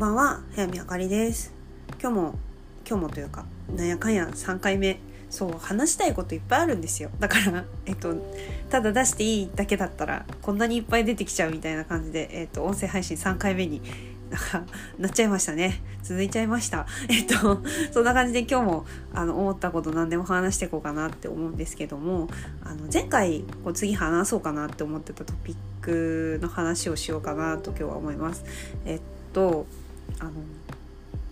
ばんは早見あかりです。今日も今日もというかなんやかんや3回目そう話したいこといっぱいあるんですよ。だからえっとただ出していいだけだったらこんなにいっぱい出てきちゃうみたいな感じでえっと音声配信3回目になっちゃいましたね。続いちゃいました。えっとそんな感じで今日もあの思ったこと何でも話していこうかなって思うんですけどもあの前回こう次話そうかなって思ってたトピックの話をしようかなと今日は思います。えっとあの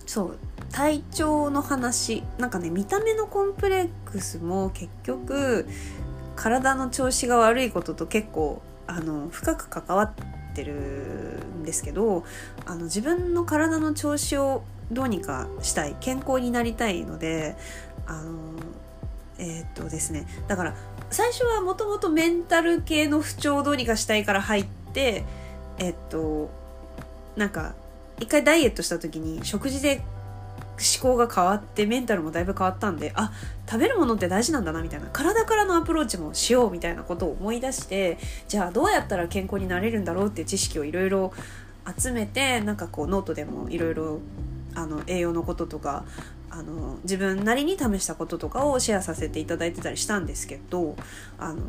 そう体調の話。なんかね見た目のコンプレックスも結局体の調子が悪いことと結構あの深く関わってるんですけどあの自分の体の調子をどうにかしたい健康になりたいのであのえー、っとですねだから最初はもともとメンタル系の不調をどうにかしたいから入ってえっとなんか一回ダイエットした時に食事で思考が変わってメンタルもだいぶ変わったんであ食べるものって大事なんだなみたいな。体からのアプローチもしようみたいなことを思い出してじゃあどうやったら健康になれるんだろうっていう知識をいろいろ集めてなんかこうノートでもいろいろ栄養のこととかあの自分なりに試したこととかをシェアさせていただいてたりしたんですけどあの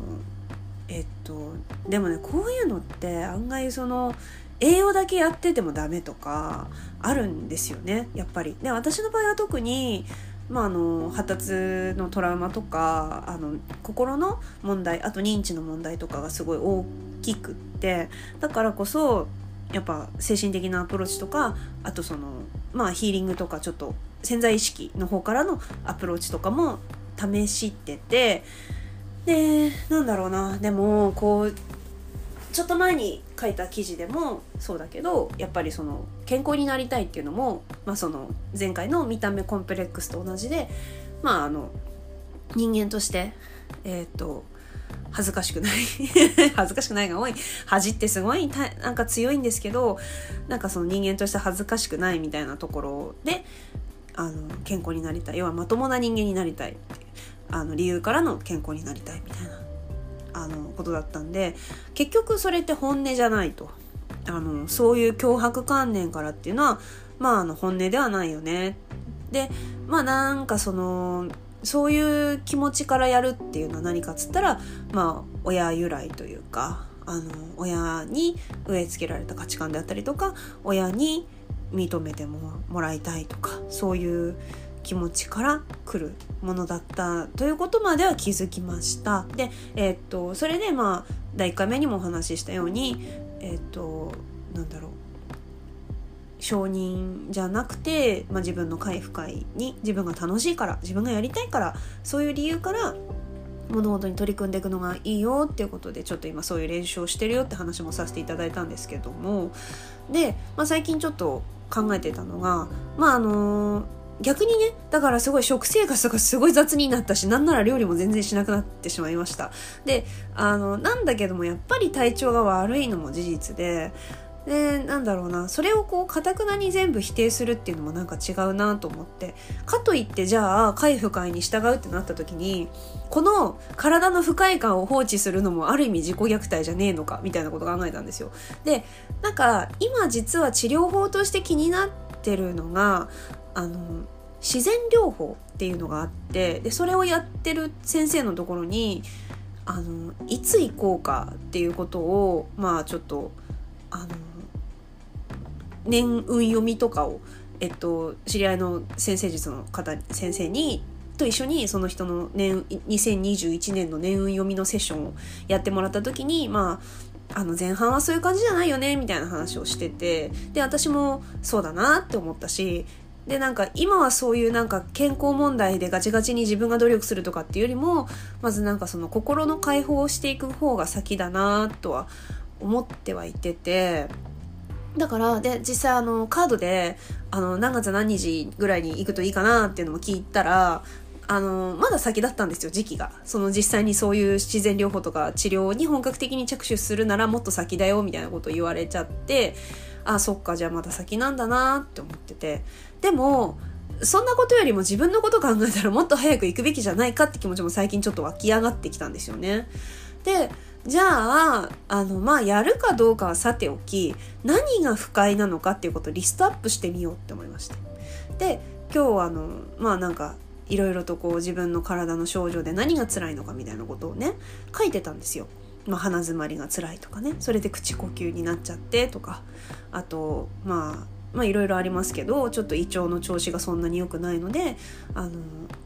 えっとでもねこういうのって案外その栄養だけやっててもダメとかあるんですよねやっぱり。で私の場合は特にまあ、あの発達のトラウマとかあの心の問題あと認知の問題とかがすごい大きくってだからこそやっぱ精神的なアプローチとかあとそのまあヒーリングとかちょっと潜在意識の方からのアプローチとかも試しててでなんだろうなでもこうちょっと前に書いた記事でもそうだけどやっぱりその健康になりたいっていうのも、まあ、その前回の見た目コンプレックスと同じでまああの人間としてえっ、と恥ずかしくない 恥ずかしくないが多い恥ってすごいなんか強いんですけどなんかその人間として恥ずかしくないみたいなところであの健康になりたい。要はまともな人間になりたいあの理由からの健康になりたいみたいな。あのことだったんで結局それって本音じゃないと。あのそういう脅迫観念からっていうのはまああの本音ではないよね。でまあなんかそのそういう気持ちからやるっていうのは何かっつったらまあ親由来というかあの親に植え付けられた価値観であったりとか親に認めてももらいたいとかそういう気持ちから来るものだったということまでは気づきました。で、えー、っとそれでまあ第1回目にもお話ししたようにえー、っとなんだろう承認じゃなくて、まあ、自分の回復会に自分が楽しいから自分がやりたいからそういう理由から物事に取り組んでいくのがいいよっていうことでちょっと今そういう練習をしてるよって話もさせていただいたんですけどもで、まあ、最近ちょっと考えてたのがまああのー逆にね、だからすごい食生活とかすごい雑になったし、なんなら料理も全然しなくなってしまいました。で、あの、なんだけどもやっぱり体調が悪いのも事実で、で、なんだろうな、それをこう、かたくなに全部否定するっていうのもなんか違うなと思って、かといってじゃあ、快不快に従うってなった時に、この体の不快感を放置するのもある意味自己虐待じゃねえのか、みたいなこと考えたんですよ。で、なんか、今実は治療法として気になってるのが、あの自然療法っていうのがあってでそれをやってる先生のところにあのいつ行こうかっていうことをまあちょっとあの年運読みとかを、えっと、知り合いの先生術の方先生にと一緒にその人の年2021年の年運読みのセッションをやってもらった時にまああの前半はそういう感じじゃないよねみたいな話をしててで私もそうだなって思ったしでなんか今はそういうなんか健康問題でガチガチに自分が努力するとかっていうよりもまずなんかその心の解放をしていく方が先だなとは思ってはいててだからで実際あのカードであの何月何日ぐらいに行くといいかなっていうのも聞いたらあのまだ先だったんですよ時期が。その実際にそういう自然療法とか治療に本格的に着手するならもっと先だよみたいなことを言われちゃってあそっかじゃあまだ先なんだなって思ってて。でもそんなことよりも自分のこと考えたらもっと早く行くべきじゃないかって気持ちも最近ちょっと湧き上がってきたんですよね。でじゃああのまあやるかどうかはさておき何が不快なのかっていうことをリストアップしてみようって思いましたで今日はあのまあなんかいろいろとこう自分の体の症状で何が辛いのかみたいなことをね書いてたんですよ。まあ、鼻づまりが辛いとかねそれで口呼吸になっちゃってとかあとまあまあいろいろありますけどちょっと胃腸の調子がそんなに良くないのであの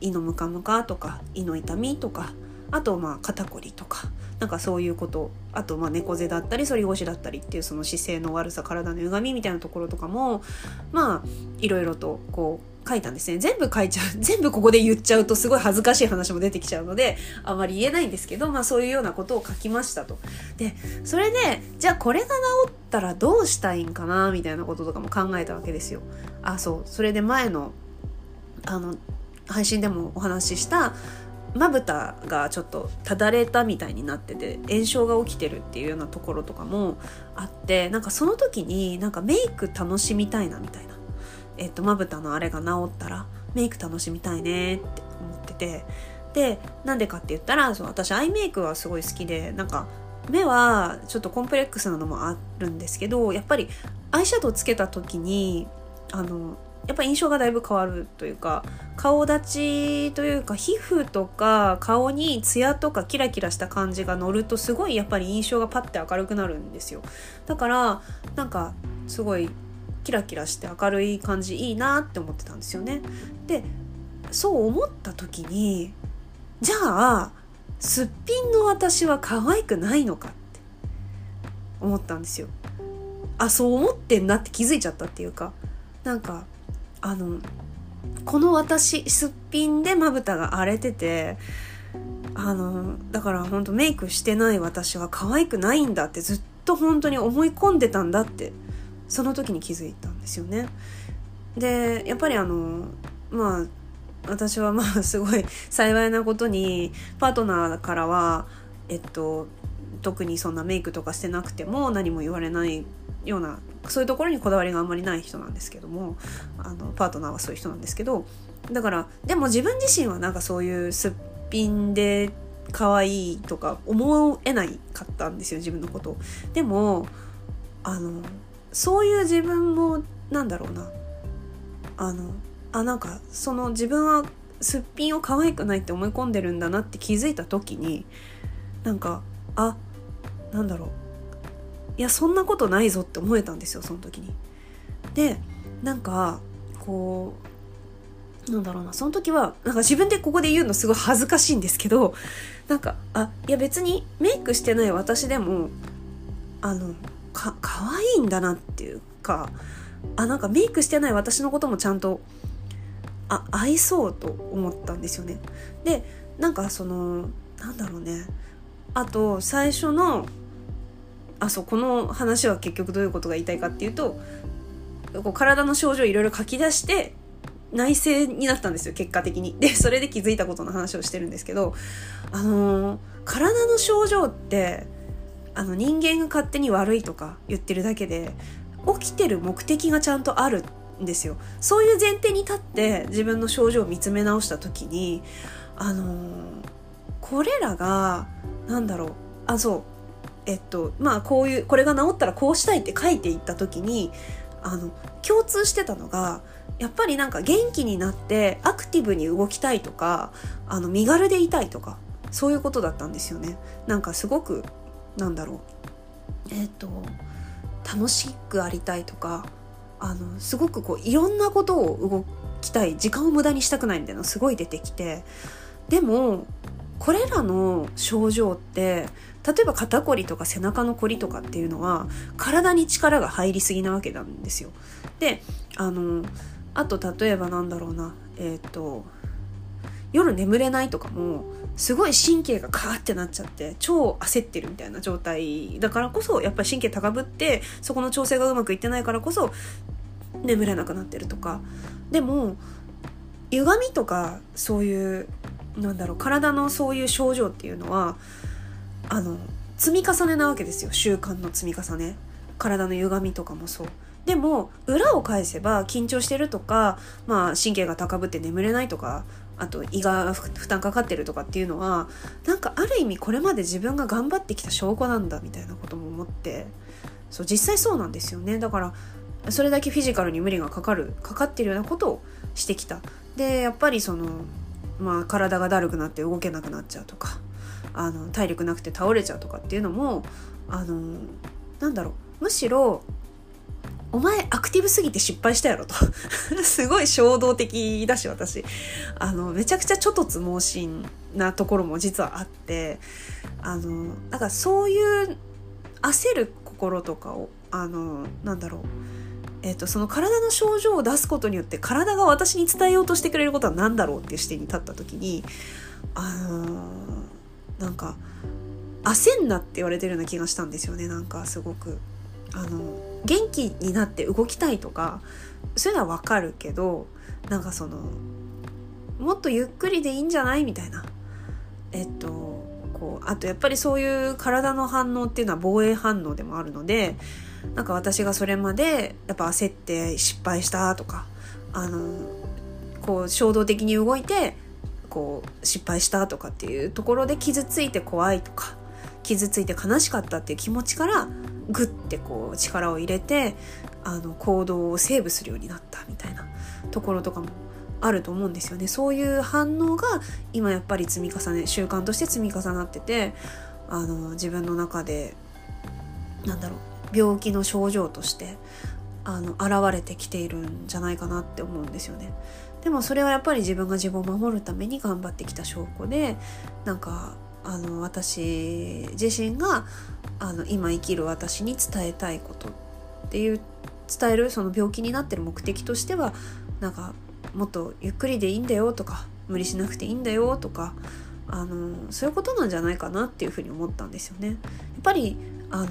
胃のムカムカとか胃の痛みとかあとまあ肩こりとかなんかそういうことあとまあ猫背だったり反り腰だったりっていうその姿勢の悪さ体の歪みみたいなところとかもまあいろいろとこう書いたんですね。全部書いちゃう。全部ここで言っちゃうとすごい恥ずかしい話も出てきちゃうので、あまり言えないんですけど、まあそういうようなことを書きましたと。で、それで、じゃあこれが治ったらどうしたいんかな、みたいなこととかも考えたわけですよ。あ、そう。それで前の、あの、配信でもお話しした、まぶたがちょっとただれたみたいになってて炎症が起きてるっていうようなところとかもあってなんかその時になんかメイク楽しみたいなみたいなえっと、まぶたのあれが治ったらメイク楽しみたいねって思ってて。でなんでかって言ったらそう私アイメイクはすごい好きでなんか目はちょっとコンプレックスなのもあるんですけどやっぱりアイシャドウつけた時にあのやっぱ印象がだいぶ変わるというか顔立ちというか皮膚とか顔にツヤとかキラキラした感じが乗るとすごいやっぱり印象がパッて明るくなるんですよ。だからなんかすごいキラキラして明るい感じいいなって思ってたんですよね。でそう思った時にじゃあすっぴんの私は可愛くないのかって思ったんですよ。あそう思ってんなって気づいちゃったっていうかなんかあのこの私すっぴんでまぶたが荒れててあのだから本当メイクしてない私は可愛くないんだってずっと本当に思い込んでたんだってその時に気づいたんですよね。でやっぱりあのまあ私はまあ すごい幸いなことにパートナーからはえっと特にそんなメイクとかしてなくても何も言われないようなそういうところにこだわりがあんまりない人なんですけどもあのパートナーはそういう人なんですけどだからでも自分自身はなんかそういうすっぴんで可愛いとか思えないかったんですよ自分のことでもあのそういう自分もなんだろうな。あのあなんかその自分はすっぴんを可愛くないって思い込んでるんだなって気づいた時になんかあなんだろう。いやそんなことないぞって思えたんですよその時に。でなんかこうなんだろうな。その時はなんか自分でここで言うのすごい恥ずかしいんですけどなんかあいや別にメイクしてない私でもあのか可愛いんだなっていうかあなんかメイクしてない私のこともちゃんとあ合いそうと思ったんですよね。でなんかそのなんだろうねあと最初のあそうこの話は結局どういうことが言いたいかっていうとこう体の症状いろいろ書き出して内省になったんですよ結果的に。でそれで気づいたことの話をしてるんですけどあのー、体の症状ってあの人間が勝手に悪いとか言ってるだけで起きてる目的がちゃんとあるんですよ。そういう前提に立って自分の症状を見つめ直した時にあのー、これらが何だろうあそうえっとまあこういうこれが治ったらこうしたいって書いていった時にあの共通してたのがやっぱりなんか元気になってアクティブに動きたいとかあの身軽でいたいとかそういうことだったんですよね。なんかすごくなんだろうえっ、ー、と楽しくありたいとかあのすごくこういろんなことを動きたい時間を無駄にしたくないみたいなのすごい出てきてでもこれらの症状って例えば肩こりとか背中のこりとかっていうのは体に力が入りすぎなわけなんですよ。であのあと例えばなんだろうなえっ、ー、と夜眠れないとかもすごい神経がカーってなっちゃって超焦ってるみたいな状態。だからこそやっぱり神経高ぶってそこの調整がうまくいってないからこそ眠れなくなってるとか。でも歪みとかそういうなんだろう体のそういう症状っていうのはあの積み重ねなわけですよ。習慣の積み重ね。体の歪みとかもそう。でも裏を返せば緊張してるとか、まあ、神経が高ぶって眠れないとかあと胃が負担かかってるとかっていうのはなんかある意味これまで自分が頑張ってきた証拠なんだみたいなことも思ってそう実際そうなんですよね。だからそれだけフィジカルに無理がかかるかかってるようなことをしてきた。でやっぱりそのまあ体がだるくなって動けなくなっちゃうとかあの体力なくて倒れちゃうとかっていうのもあのなんだろう。むしろお前アクティブすぎて失敗したやろと。すごい衝動的だし私。あのめちゃくちゃちょっとつ盲信なところも実はあって。あのだからそういう焦る心とかをあのなんだろう。えーと、その体の症状を出すことによって体が私に伝えようとしてくれることは何だろうっていう視点に立った時にあのー、なんか焦んなって言われてるような気がしたんですよねなんかすごく。あの元気になって動きたいとかそういうのはわかるけどなんかそのもっとゆっくりでいいんじゃないみたいな。えっとこうあとやっぱりそういう体の反応っていうのは防衛反応でもあるのでなんか私がそれまでやっぱ焦って失敗したとかあのこう衝動的に動いてこう失敗したとかっていうところで傷ついて怖いとか傷ついて悲しかったっていう気持ちからグッてこう力を入れてあの行動をセーブするようになったみたいなところとかもあると思うんですよねそういう反応が今やっぱり積み重ね習慣として積み重なっててあの自分の中でなんだろう病気の症状としてあの現れてきているんじゃないかなって思うんですよね。でもそれはやっぱり自分が自分を守るために頑張ってきた証拠でなんかあの私自身があの今生きる私に伝えたいことっていう伝えるその病気になってる目的としてはなんかもっとゆっくりでいいんだよとか無理しなくていいんだよとかあのそういうことなんじゃないかなっていうふうに思ったんですよね。やっぱりあの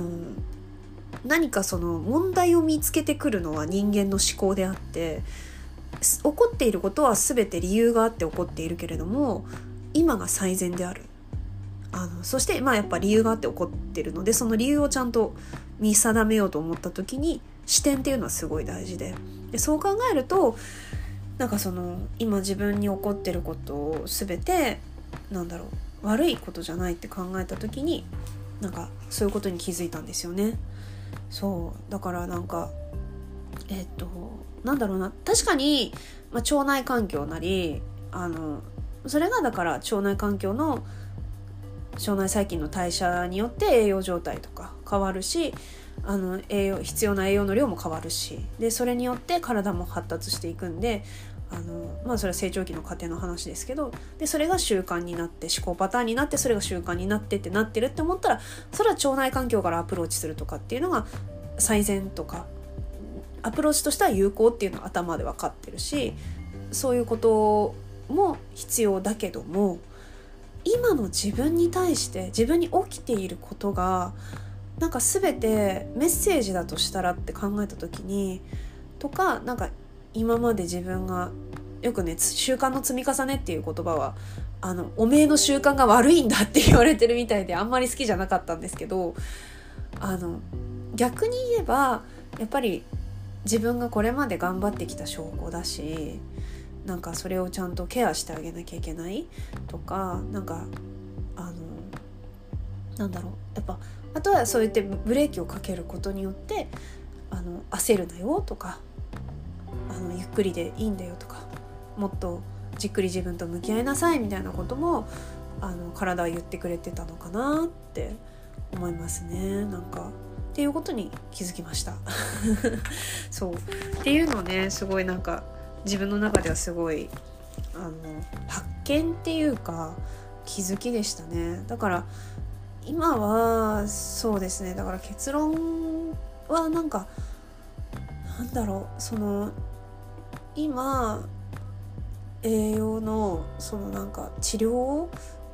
何かその問題を見つけてくるのは人間の思考であって起こっていることは全て理由があって起こっているけれども今が最善であるあのそしてまあやっぱ理由があって起こってるのでその理由をちゃんと見定めようと思った時に視点っていうのはすごい大事で。でそう考えるとなんかその今自分に起こってることを全てなんだろう悪いことじゃないって考えた時になんかそういうことに気づいたんですよね。そう。だからなんかえっとなんだろうな。確かに、まあ、腸内環境なりあのそれがだから腸内環境の腸内細菌の代謝によって栄養状態とか変わるしあの栄養必要な栄養の量も変わるしでそれによって体も発達していくんであのまあそれは成長期の過程の話ですけどでそれが習慣になって思考パターンになってそれが習慣になってってなってるって思ったらそれは腸内環境からアプローチするとかっていうのが最善とかアプローチとしては有効っていうのは頭で分かってるしそういうことも必要だけども今の自分に対して自分に起きていることがなんか全てメッセージだとしたらって考えた時にとかなんか今まで自分がよくね習慣の積み重ねっていう言葉はあのおめえの習慣が悪いんだって言われてるみたいであんまり好きじゃなかったんですけどあの逆に言えばやっぱり自分がこれまで頑張ってきた証拠だしなんかそれをちゃんとケアしてあげなきゃいけないとかなんかあのなんだろう。やっぱあとはそうやってブレーキをかけることによってあの焦るなよとかあのゆっくりでいいんだよとかもっとじっくり自分と向き合いなさいみたいなこともあの体は言ってくれてたのかなって思いますね。なんかっていうことに気づきました。そう。っていうのねすごいなんか自分の中ではすごいあの発見っていうか気づきでしたね。だから今はそうですね。だから結論はなんかなんだろう。その今栄養のそのなんか治療を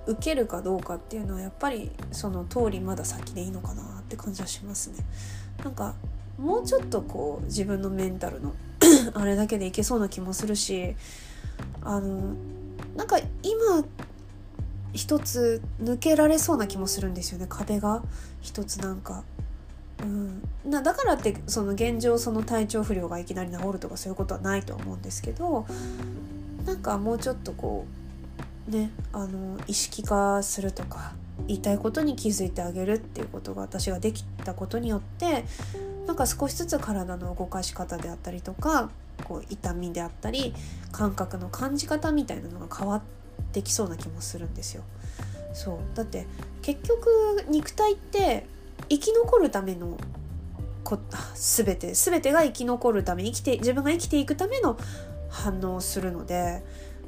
受けるかどうかっていうのはやっぱりその通りまだ先でいいのかなって感じはしますね。なんかもうちょっとこう自分のメンタルの あれだけでいけそうな気もするしあのなんか今一つ抜けられそうな気もするんですよね。壁が。一つなんか。うん、なだからってその現状その体調不良がいきなり治るとかそういうことはないと思うんですけどなんかもうちょっとこうねあの意識化するとか言いたいことに気づいてあげるっていうことが私ができたことによってなんか少しずつ体の動かし方であったりとかこう痛みであったり感覚の感じ方みたいなのが変わってきそうな気もするんですよ。そうだって結局肉体って生き残るためのこ全て全てが生き残るため生きて自分が生きていくための反応をするので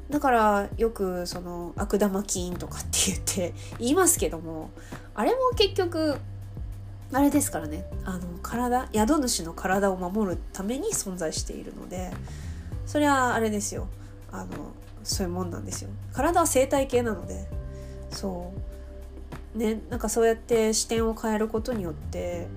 だからよくその悪玉菌とかって言って言いますけどもあれも結局あれですからね。あの体宿主の体を守るために存在しているのでそれはあれですよ。あのそういうもんなんですよ。体は生態系なのでそう。ねなんかそうやって視点を変えることによって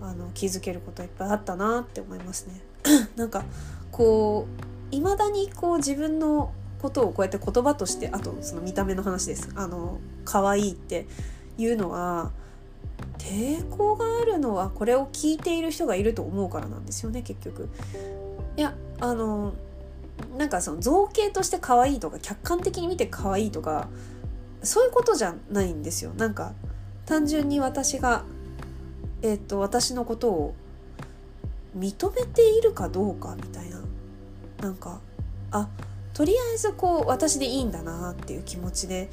あの気づけることいっぱいあったなって思いますね。なんかこういまだにこう自分のことをこうやって言葉としてあとその見た目の話です。あの可愛いっていうのは抵抗があるのはこれを聞いている人がいると思うからなんですよね結局。いやあのなんかその造形として可愛いとか客観的に見て可愛いとかそういうことじゃないんですよ。なんか単純に私がえっ、と私のことを認めているかどうかみたいななんかあとりあえずこう私でいいんだなっていう気持ちで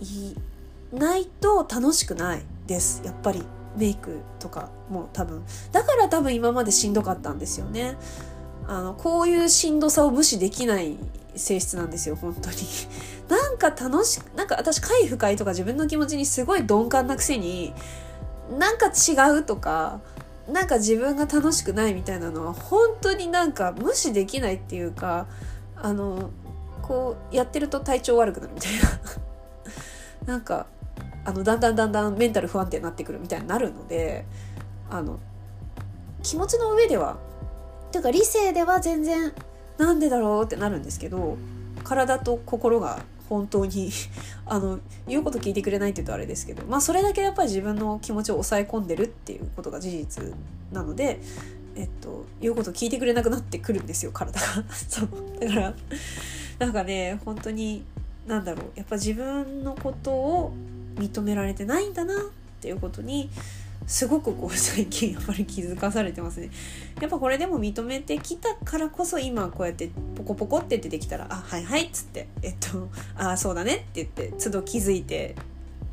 いいないと楽しくないです。やっぱり。メイクとかも多分。だから多分今までしんどかったんですよね。あのこういうしんどさを無視できない性質なんですよ。本当に。なんか楽しなんか私回不快とか自分の気持ちにすごい鈍感なくせになんか違うとかなんか自分が楽しくないみたいなのは本当になんか無視できないっていうかあのこうやってると体調悪くなるみたいな。なんかあのだんだんだんだんメンタル不安定になってくるみたいになるのであの気持ちの上ではていうか理性では全然なんでだろうってなるんですけど体と心が本当に あの言うこと聞いてくれないって言うとあれですけどまあそれだけやっぱり自分の気持ちを抑え込んでるっていうことが事実なのでえっと言うこと聞いてくれなくなってくるんですよ体が。そう。だからなんかね本当になんだろう。やっぱ自分のことを認められてないんだなっていうことにすごくこう最近やっぱり気づかされてますね。やっぱこれでも認めてきたからこそ今こうやってポコポコって出てきたら「あはいはい」っつって「えっとああそうだね」って言って都度気づいて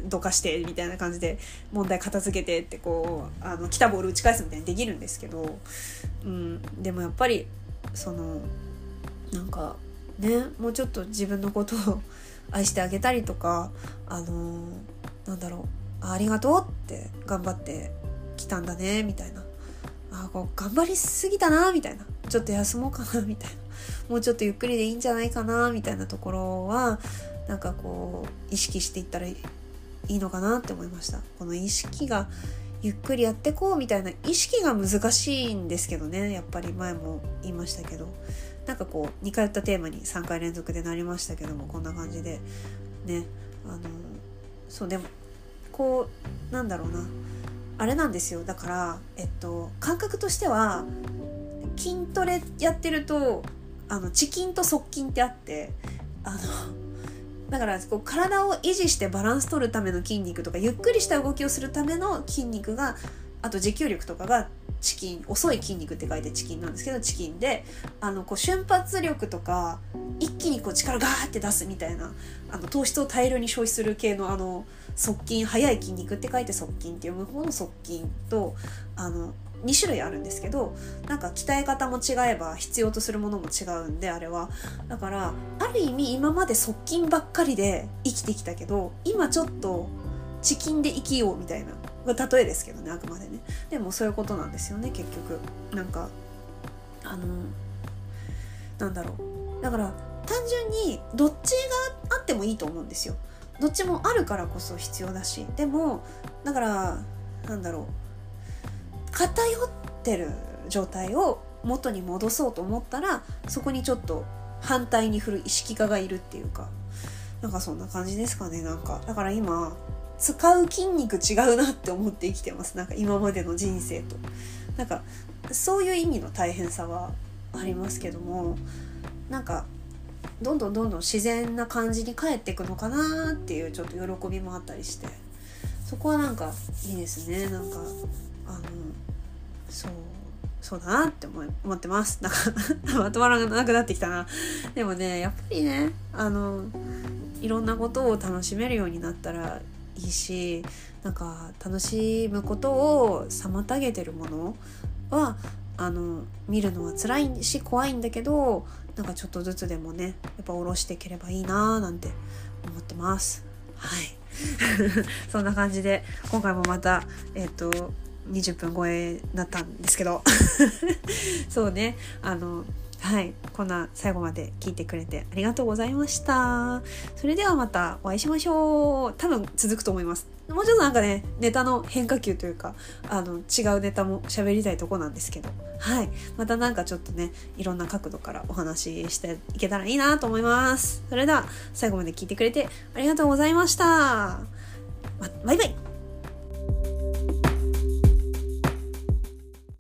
どかしてみたいな感じで問題片付けてってこうあの来たボール打ち返すみたいにできるんですけど、うん、でもやっぱりそのなんかねもうちょっと自分のことを愛してあげたりとかあのー、なんだろう。ありがとうって頑張ってきたんだねみたいな。あこう頑張りすぎたなみたいな。ちょっと休もうかなみたいな。もうちょっとゆっくりでいいんじゃないかなみたいなところはなんかこう意識していったらいいのかなって思いました。この意識がゆっくりやってこうみたいな。意識が難しいんですけどねやっぱり。前も言いましたけど。なんかこう2回やったテーマに3回連続でなりましたけどもこんな感じで。ね。あのそうでもこうなんだろうな。あれなんですよ。だからえっと感覚としては筋トレやってるとあのチキンと側筋ってあってあのだからこう体を維持してバランス取るための筋肉とかゆっくりした動きをするための筋肉があと持久力とかがチキン遅い筋肉って書いてチキンなんですけどチキンであのこう瞬発力とか一気にこう力ガーって出すみたいなあの糖質を大量に消費する系のあの側筋速い筋肉って書いて側筋って読む方の側筋とあの2種類あるんですけどなんか鍛え方も違えば必要とするものも違うんであれは。だからある意味今まで側筋ばっかりで生きてきたけど今ちょっとチキンで生きようみたいな例えですけどねあくまでね。でもそういうことなんですよね結局。なんかあのなんだろう。だから単純にどっちがあってもいいと思うんですよ。どっちもあるからこそ必要だし。でもだからなんだろう。偏ってる状態を元に戻そうと思ったらそこにちょっと反対に振る意識化がいるっていうか。なんかそんな感じですかねなんか。だから今使う筋肉違うなって思って生きてます。なんか今までの人生と。なんかそういう意味の大変さはありますけどもなんかどんどんどんどん自然な感じに帰っていくのかなっていうちょっと喜びもあったりして。そこはなんかいいですね。なんかあのそうそうだなって思思ってます。なんかまとまらなくなってきたな。でもねやっぱりねあのいろんなことを楽しめるようになったらいいしなんか楽しむことを妨げてるものはあの見るのは辛いし怖いんだけどなんかちょっとずつでもねやっぱ下ろしていければいいなーなんて思ってます。はい。そんな感じで今回もまたえっ、と20分超えだったんですけど。そうね。あのはいこんな最後まで聞いてくれてありがとうございました。それではまたお会いしましょう。多分続くと思います。もうちょっとなんかねネタの変化球というかあの違うネタも喋りたいとこなんですけど。はい。またなんかちょっとねいろんな角度からお話ししていけたらいいなと思います。それでは最後まで聞いてくれてありがとうございました、ま、バイバイ。